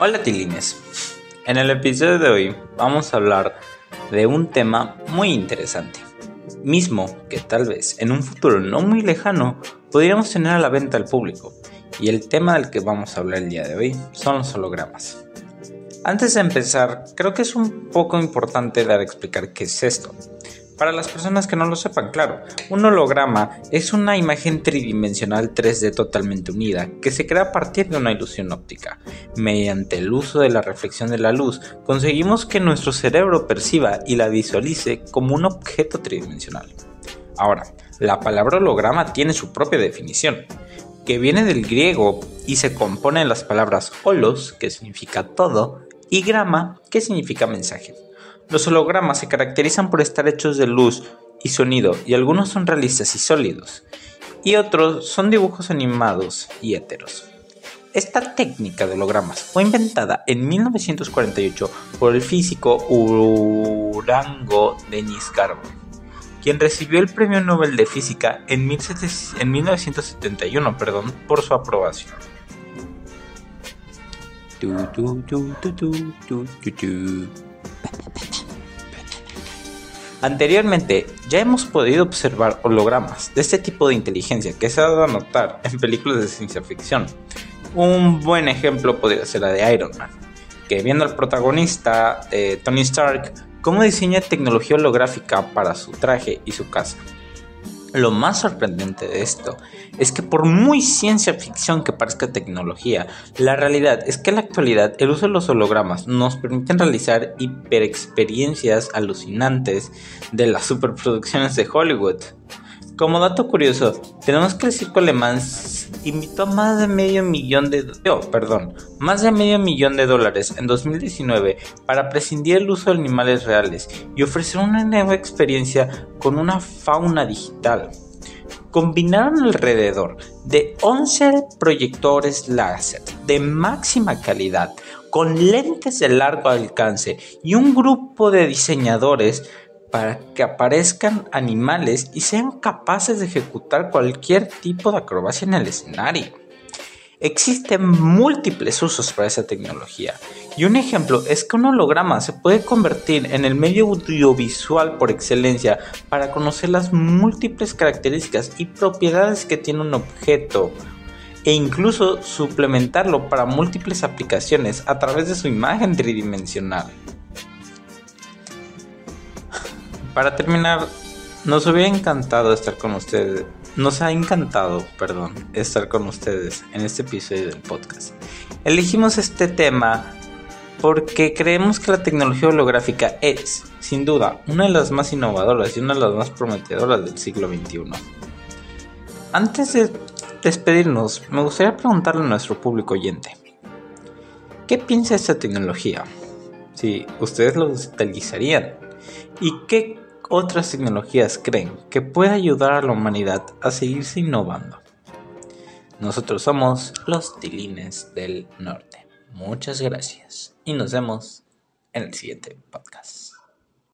Hola Tilines, en el episodio de hoy vamos a hablar de un tema muy interesante, mismo que tal vez en un futuro no muy lejano podríamos tener a la venta al público, y el tema del que vamos a hablar el día de hoy son los hologramas. Antes de empezar, creo que es un poco importante dar a explicar qué es esto. Para las personas que no lo sepan, claro, un holograma es una imagen tridimensional 3D totalmente unida que se crea a partir de una ilusión óptica. Mediante el uso de la reflexión de la luz, conseguimos que nuestro cerebro perciba y la visualice como un objeto tridimensional. Ahora, la palabra holograma tiene su propia definición, que viene del griego y se compone de las palabras holos, que significa todo, y grama, que significa mensaje. Los hologramas se caracterizan por estar hechos de luz y sonido y algunos son realistas y sólidos y otros son dibujos animados y heteros. Esta técnica de hologramas fue inventada en 1948 por el físico Urango Denis Garbo, quien recibió el Premio Nobel de Física en, 1971 perdón, por su aprobación. Anteriormente ya hemos podido observar hologramas de este tipo de inteligencia que se ha dado a notar en películas de ciencia ficción. Un buen ejemplo podría ser la de Iron Man, que viendo al protagonista, eh, Tony Stark, cómo diseña tecnología holográfica para su traje y su casa. Lo más sorprendente de esto es que por muy ciencia ficción que parezca tecnología, la realidad es que en la actualidad el uso de los hologramas nos permiten realizar hiperexperiencias alucinantes de las superproducciones de Hollywood. Como dato curioso, tenemos que el circo alemán invitó más de medio millón de perdón, más de medio millón de dólares en 2019 para prescindir el uso de animales reales y ofrecer una nueva experiencia con una fauna digital. Combinaron alrededor de 11 proyectores láser de máxima calidad con lentes de largo alcance y un grupo de diseñadores para que aparezcan animales y sean capaces de ejecutar cualquier tipo de acrobacia en el escenario. Existen múltiples usos para esa tecnología y un ejemplo es que un holograma se puede convertir en el medio audiovisual por excelencia para conocer las múltiples características y propiedades que tiene un objeto e incluso suplementarlo para múltiples aplicaciones a través de su imagen tridimensional. Para terminar, nos hubiera encantado estar con ustedes. Nos ha encantado, perdón, estar con ustedes en este episodio del podcast. Elegimos este tema porque creemos que la tecnología holográfica es, sin duda, una de las más innovadoras y una de las más prometedoras del siglo XXI. Antes de despedirnos, me gustaría preguntarle a nuestro público oyente, ¿qué piensa esta tecnología? Si ustedes lo utilizarían y qué otras tecnologías creen que puede ayudar a la humanidad a seguirse innovando. Nosotros somos los Tilines del Norte. Muchas gracias y nos vemos en el siguiente podcast.